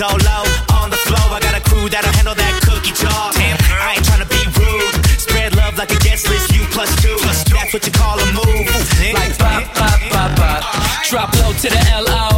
If low on the floor, I got a crew that'll handle that cookie jar. Damn, I ain't tryna be rude. Spread love like a guest list, you plus two. That's what you call a move. Like pop, pop, pop, pop. Drop low to the L-O.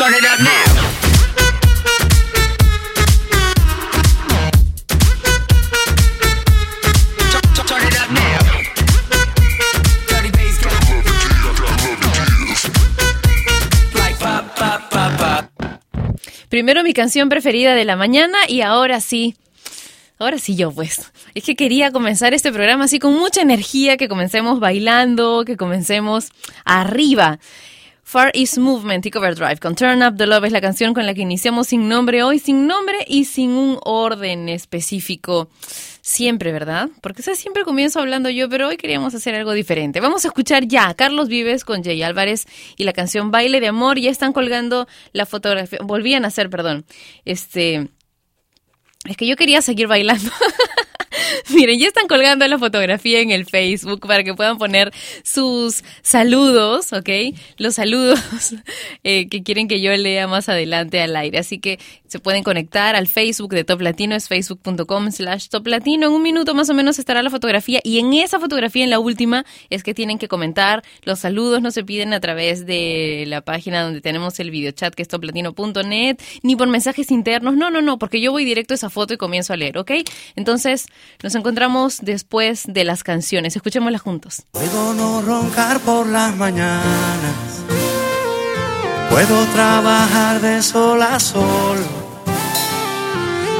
Turn it up now. Primero mi canción preferida de la mañana y ahora sí. Ahora sí yo pues. Es que quería comenzar este programa así con mucha energía, que comencemos bailando, que comencemos arriba. Far East Movement y Cover Drive con Turn Up the Love es la canción con la que iniciamos sin nombre hoy, sin nombre y sin un orden específico. Siempre, ¿verdad? Porque siempre comienzo hablando yo, pero hoy queríamos hacer algo diferente. Vamos a escuchar ya Carlos Vives con Jay Álvarez y la canción Baile de Amor. Ya están colgando la fotografía, volvían a hacer, perdón. Este, es que yo quería seguir bailando. Miren, ya están colgando la fotografía en el Facebook para que puedan poner sus saludos, ¿ok? Los saludos eh, que quieren que yo lea más adelante al aire. Así que se pueden conectar al Facebook de Top Latino, es facebook.com slash Top Latino. En un minuto más o menos estará la fotografía y en esa fotografía, en la última, es que tienen que comentar. Los saludos no se piden a través de la página donde tenemos el videochat que es toplatino.net, ni por mensajes internos. No, no, no, porque yo voy directo a esa foto y comienzo a leer, ¿ok? Entonces, nos encontramos después de las canciones. Escuchémoslas juntos. Puedo no roncar por las mañanas. Puedo trabajar de sol a sol.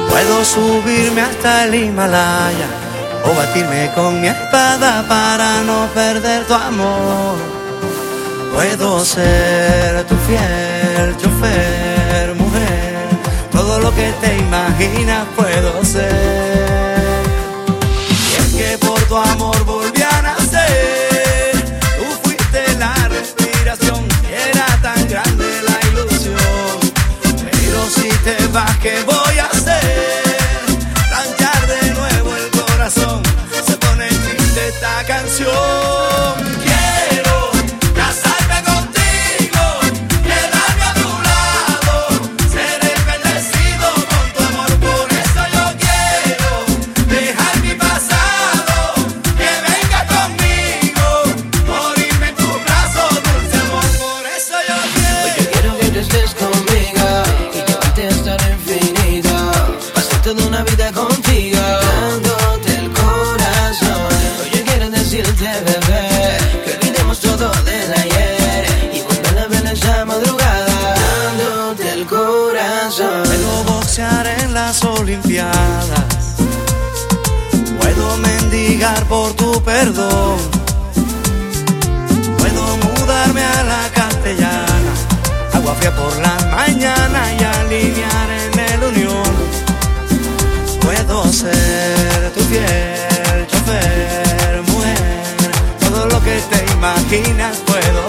Puedo subirme hasta el Himalaya o batirme con mi espada para no perder tu amor. Puedo ser tu fiel chofer, mujer, todo lo que te imaginas puedo ser que por tu amor Puedo mudarme a la castellana, agua fría por la mañana y alinear en el unión. Puedo ser tu fiel chofer, mujer, todo lo que te imaginas puedo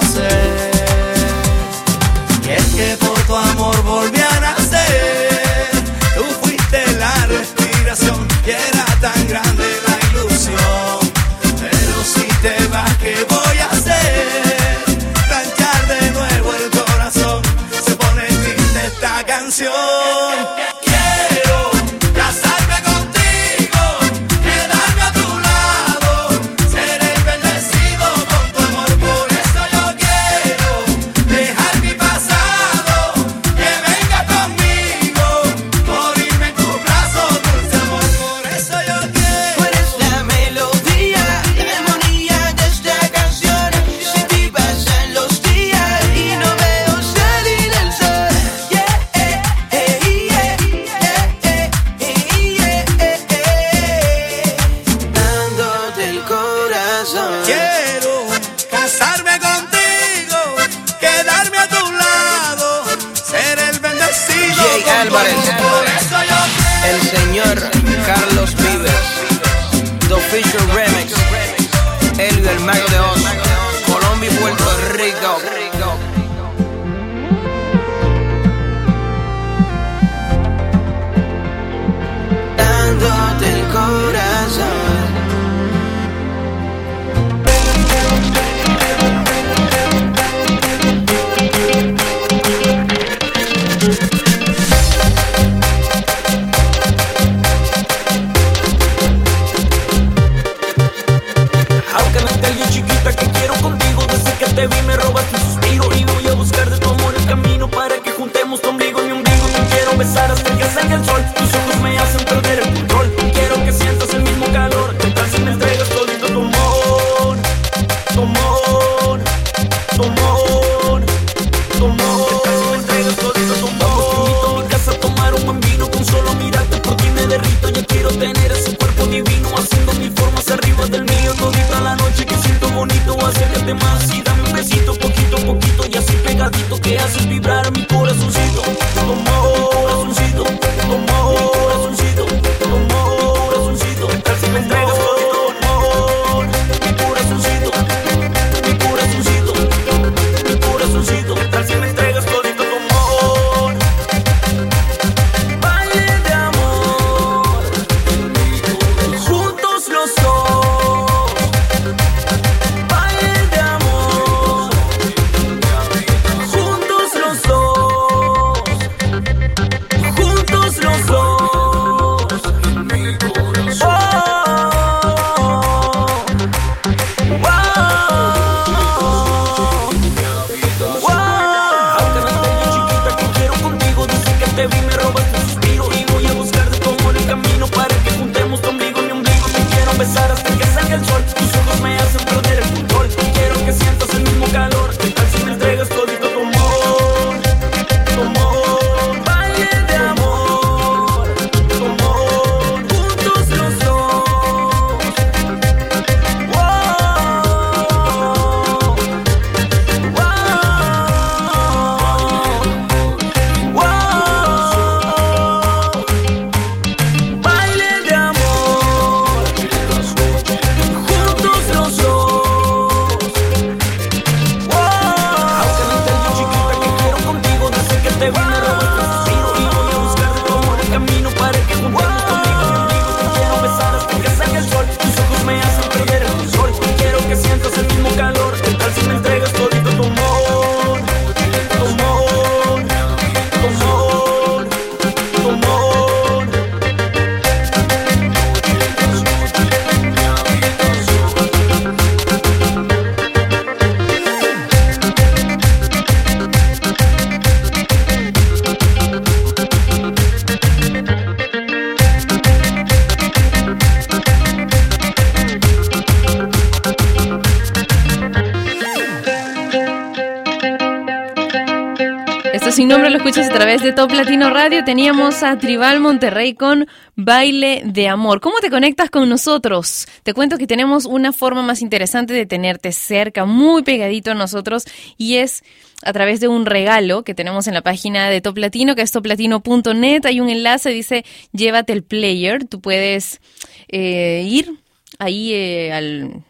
escuchas a través de Top Latino Radio. Teníamos a Tribal Monterrey con Baile de Amor. ¿Cómo te conectas con nosotros? Te cuento que tenemos una forma más interesante de tenerte cerca, muy pegadito a nosotros, y es a través de un regalo que tenemos en la página de Top Latino, que es toplatino.net. Hay un enlace, dice llévate el player. Tú puedes eh, ir ahí eh, al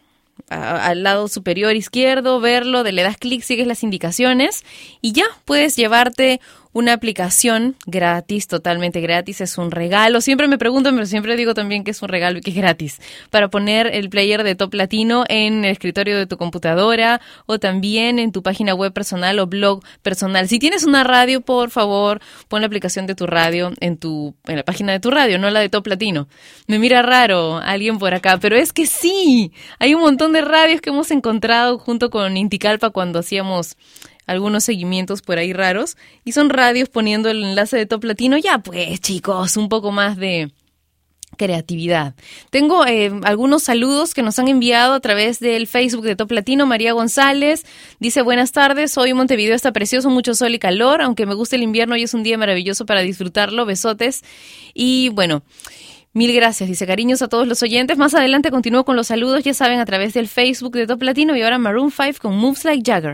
al lado superior izquierdo, verlo, le das clic, sigues las indicaciones y ya puedes llevarte una aplicación gratis, totalmente gratis, es un regalo. Siempre me preguntan, pero siempre digo también que es un regalo y que es gratis, para poner el player de Top Latino en el escritorio de tu computadora o también en tu página web personal o blog personal. Si tienes una radio, por favor, pon la aplicación de tu radio en tu en la página de tu radio, no la de Top Latino. Me mira raro alguien por acá, pero es que sí, hay un montón de radios que hemos encontrado junto con Inticalpa cuando hacíamos algunos seguimientos por ahí raros y son radios poniendo el enlace de Top Latino. Ya pues chicos, un poco más de creatividad. Tengo eh, algunos saludos que nos han enviado a través del Facebook de Top Latino. María González dice buenas tardes, hoy Montevideo está precioso, mucho sol y calor, aunque me gusta el invierno y es un día maravilloso para disfrutarlo. Besotes. Y bueno, Mil gracias, dice cariños a todos los oyentes. Más adelante continúo con los saludos, ya saben, a través del Facebook de Top Latino y ahora Maroon 5 con Moves Like Jagger.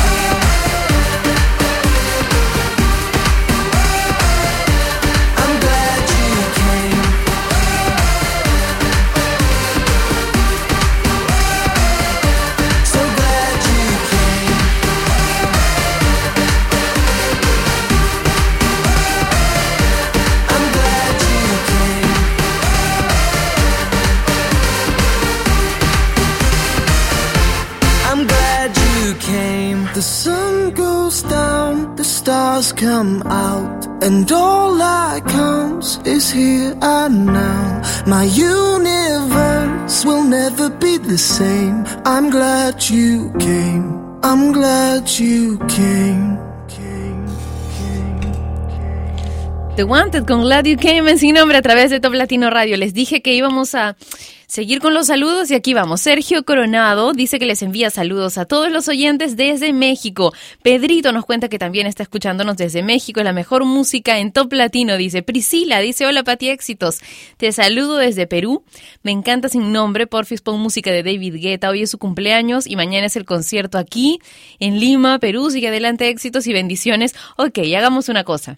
Come out, and all that counts is here and now. My universe will never be the same. I'm glad you came. I'm glad you came. The Wanted con Glad You Came en sin nombre a través de Top Latino Radio. Les dije que íbamos a seguir con los saludos y aquí vamos. Sergio Coronado dice que les envía saludos a todos los oyentes desde México. Pedrito nos cuenta que también está escuchándonos desde México. La mejor música en Top Latino, dice. Priscila dice, hola Pati Éxitos. Te saludo desde Perú. Me encanta sin nombre. Porfis pon música de David Guetta. Hoy es su cumpleaños y mañana es el concierto aquí en Lima, Perú. Sigue adelante éxitos y bendiciones. Ok, hagamos una cosa.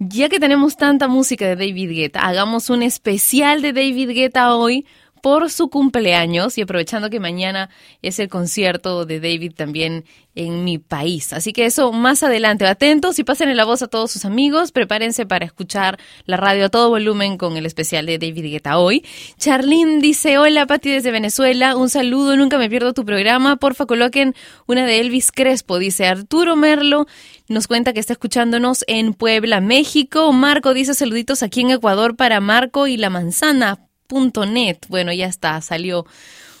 Ya que tenemos tanta música de David Guetta, hagamos un especial de David Guetta hoy por su cumpleaños y aprovechando que mañana es el concierto de David también en mi país. Así que eso más adelante. Atentos y pasen la voz a todos sus amigos. Prepárense para escuchar la radio a todo volumen con el especial de David Guetta hoy. Charlene dice, hola Pati desde Venezuela, un saludo, nunca me pierdo tu programa. Porfa coloquen una de Elvis Crespo, dice Arturo Merlo. Nos cuenta que está escuchándonos en Puebla, México. Marco dice saluditos aquí en Ecuador para Marco y la manzana. Net. Bueno, ya está, salió.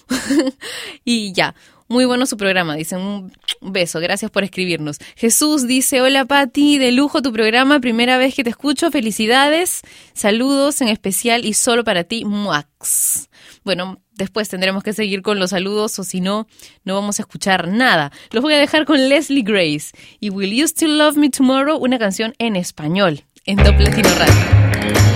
y ya. Muy bueno su programa, dicen un beso, gracias por escribirnos. Jesús dice, hola Pati, de lujo tu programa, primera vez que te escucho, felicidades, saludos en especial y solo para ti, Muax. Bueno, después tendremos que seguir con los saludos o si no, no vamos a escuchar nada. Los voy a dejar con Leslie Grace y Will You Still Love Me Tomorrow, una canción en español, en Top Latino Radio.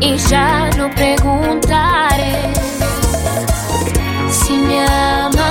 y ya no preguntaré si me amas.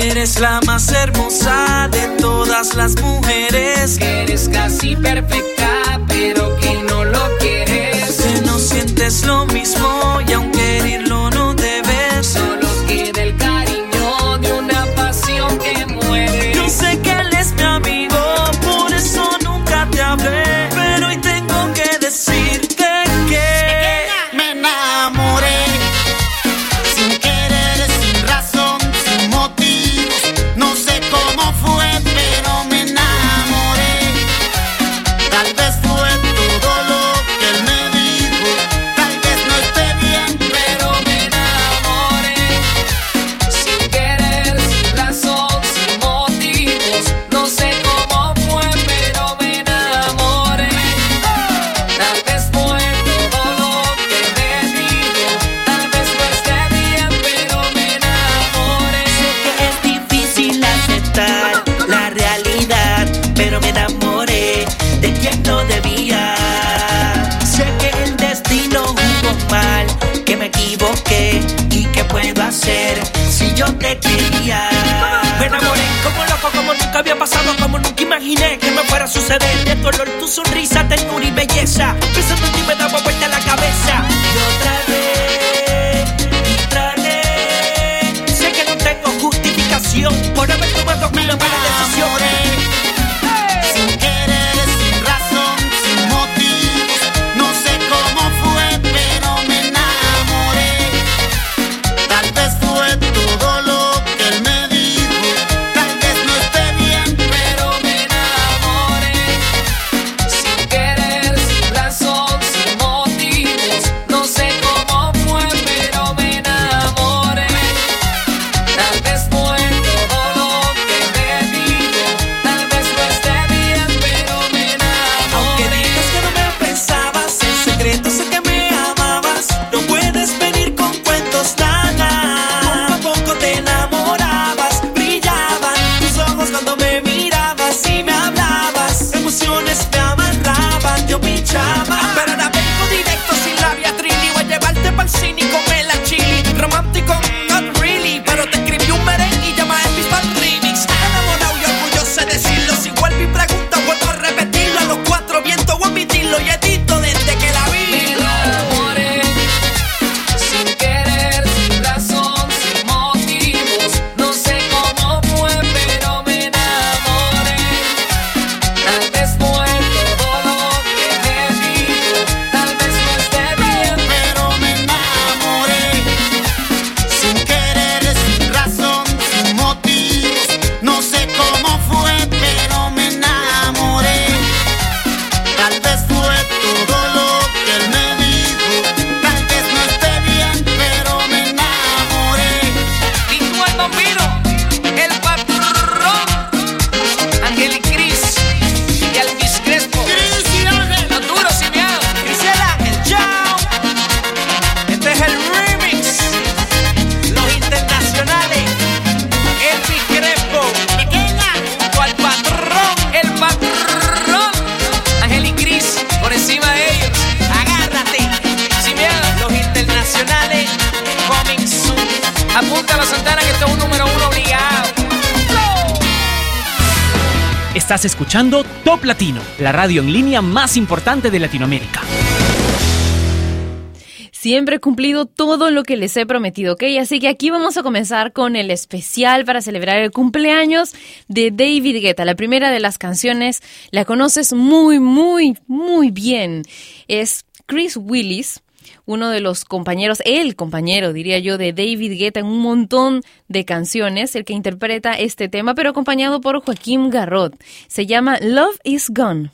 eres la más hermosa de todas las mujeres. Eres casi perfecta, pero que no lo quieres. Que no sientes lo mismo y aunque herirlo no imaginé que me fuera a suceder. De color tu sonrisa, ternura y Estás escuchando Top Latino, la radio en línea más importante de Latinoamérica. Siempre he cumplido todo lo que les he prometido, ¿ok? Así que aquí vamos a comenzar con el especial para celebrar el cumpleaños de David Guetta. La primera de las canciones la conoces muy, muy, muy bien. Es Chris Willis uno de los compañeros, el compañero, diría yo, de David Guetta en un montón de canciones, el que interpreta este tema, pero acompañado por Joaquín Garrot. Se llama Love is Gone.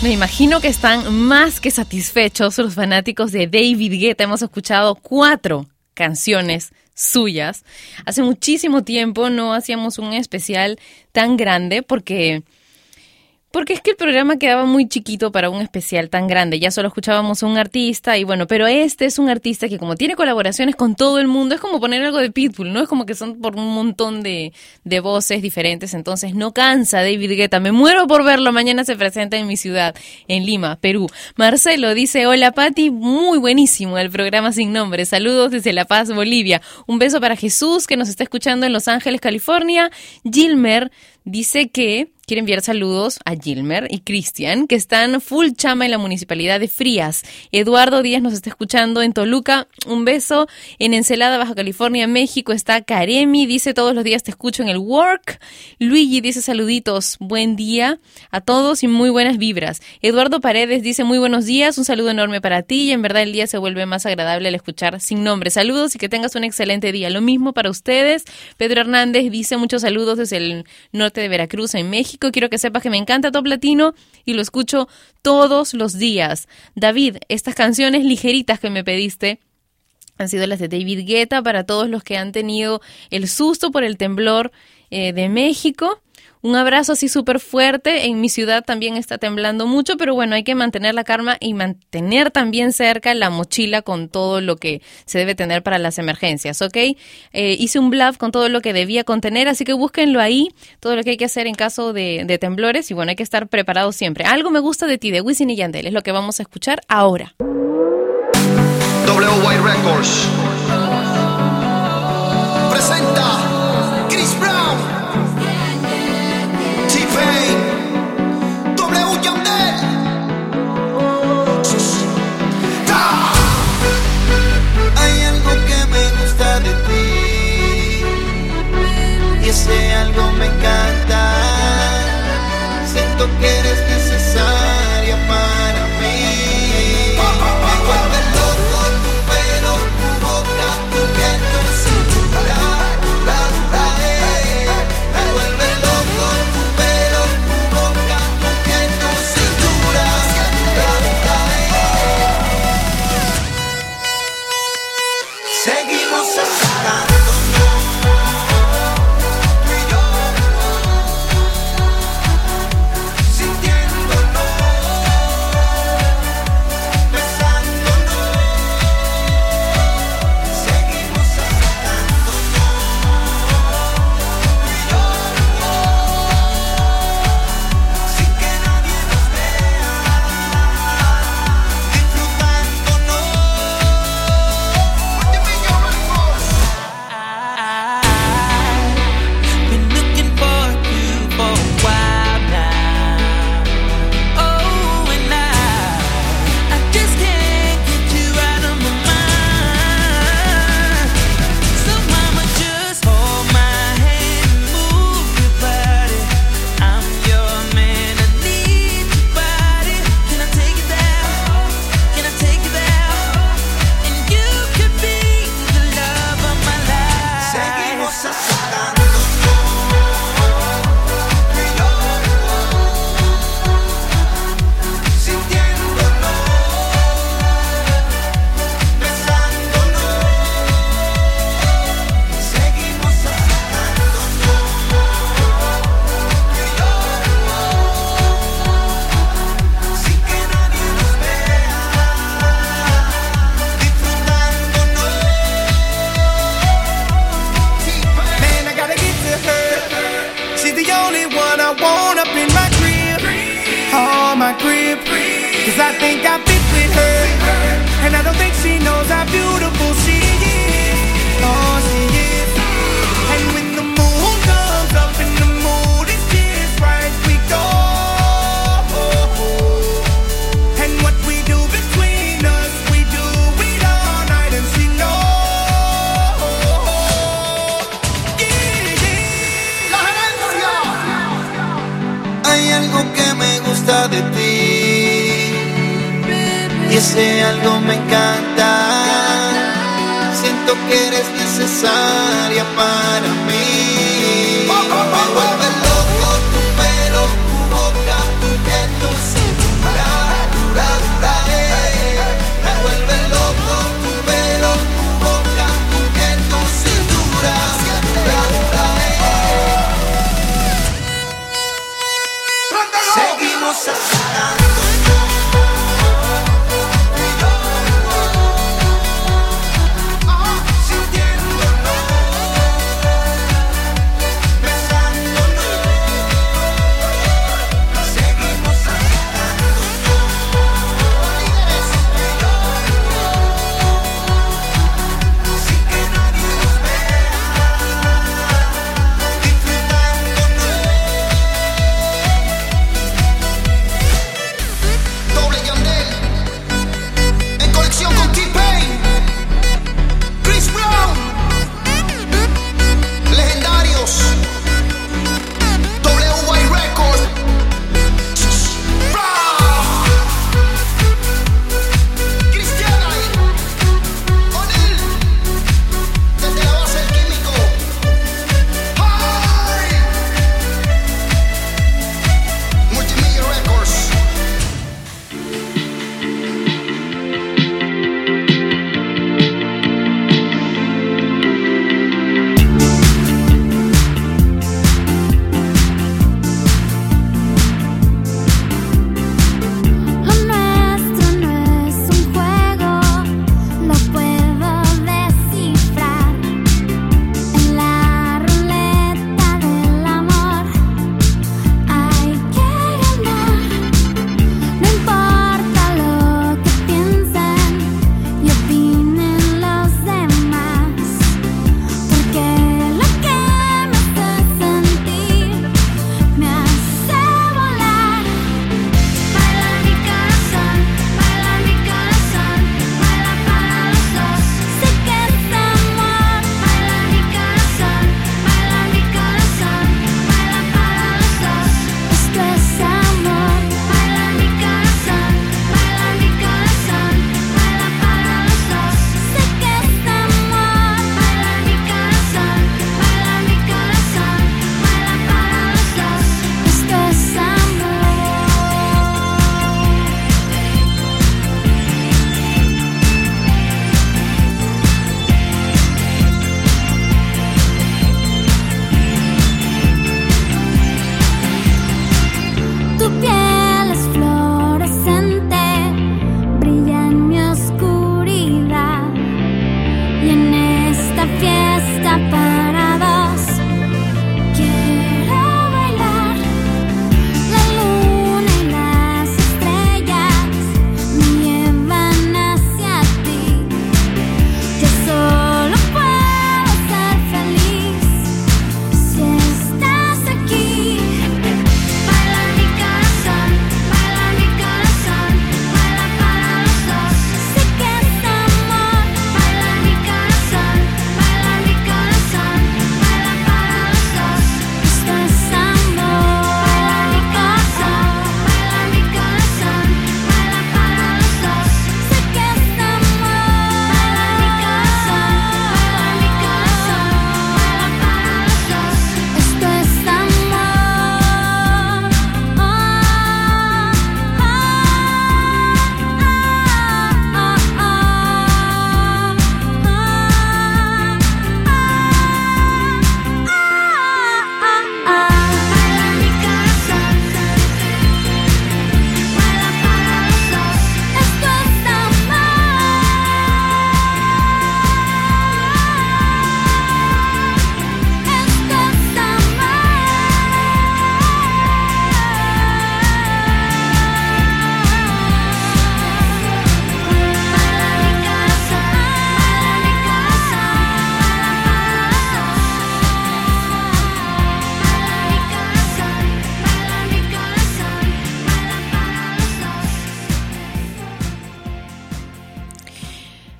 Me imagino que están más que satisfechos los fanáticos de David Guetta. Hemos escuchado cuatro canciones suyas. Hace muchísimo tiempo no hacíamos un especial tan grande porque porque es que el programa quedaba muy chiquito para un especial tan grande. Ya solo escuchábamos a un artista y bueno, pero este es un artista que como tiene colaboraciones con todo el mundo, es como poner algo de Pitbull, ¿no? Es como que son por un montón de, de voces diferentes, entonces no cansa David Guetta. Me muero por verlo. Mañana se presenta en mi ciudad, en Lima, Perú. Marcelo dice, hola Pati, muy buenísimo el programa sin nombre. Saludos desde La Paz, Bolivia. Un beso para Jesús que nos está escuchando en Los Ángeles, California. Gilmer dice que quiere enviar saludos a Gilmer y Cristian, que están full chama en la municipalidad de Frías. Eduardo Díaz nos está escuchando en Toluca. Un beso. En Encelada, Baja California, México está Karemi. Dice todos los días te escucho en el work. Luigi dice saluditos. Buen día a todos y muy buenas vibras. Eduardo Paredes dice muy buenos días. Un saludo enorme para ti y en verdad el día se vuelve más agradable al escuchar sin nombre. Saludos y que tengas un excelente día. Lo mismo para ustedes. Pedro Hernández dice muchos saludos desde el norte de Veracruz en México. Quiero que sepas que me encanta Top Latino y lo escucho todos los días. David, estas canciones ligeritas que me pediste han sido las de David Guetta para todos los que han tenido el susto por el temblor eh, de México. Un abrazo así súper fuerte. En mi ciudad también está temblando mucho, pero bueno, hay que mantener la calma y mantener también cerca la mochila con todo lo que se debe tener para las emergencias, ¿ok? Eh, hice un bluff con todo lo que debía contener, así que búsquenlo ahí, todo lo que hay que hacer en caso de, de temblores y bueno, hay que estar preparados siempre. Algo me gusta de ti, de Wisin y Yandel, es lo que vamos a escuchar ahora. WY Records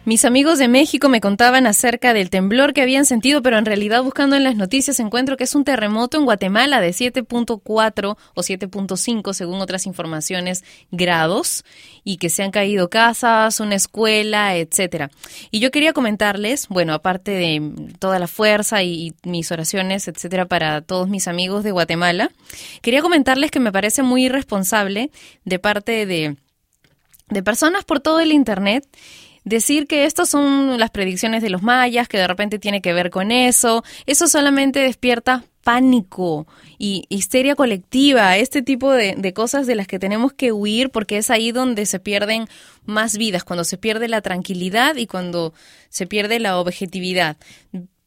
Mis amigos de México me contaban acerca del temblor que habían sentido, pero en realidad buscando en las noticias encuentro que es un terremoto en Guatemala de 7.4 o 7.5 según otras informaciones grados y que se han caído casas, una escuela, etcétera. Y yo quería comentarles, bueno, aparte de toda la fuerza y, mis oraciones, etcétera, para todos mis amigos de Guatemala, quería comentarles que me parece muy irresponsable de parte de de personas por todo el Internet decir que estas son las predicciones de los mayas, que de repente tiene que ver con eso, eso solamente despierta pánico y histeria colectiva, este tipo de, cosas de las que tenemos que huir porque es ahí donde se pierden más vidas, cuando se pierde la tranquilidad y cuando se pierde la objetividad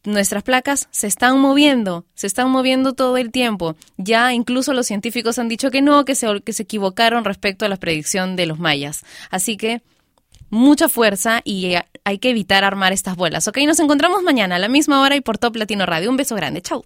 nuestras placas se están moviendo, se están moviendo todo el tiempo. Ya incluso los científicos han dicho que no, que se, que se equivocaron respecto a la predicción de los mayas. Así que mucha fuerza y hay que evitar armar estas bolas. Ok, nos encontramos mañana a la misma hora y por Top Latino Radio. Un beso grande. Chau.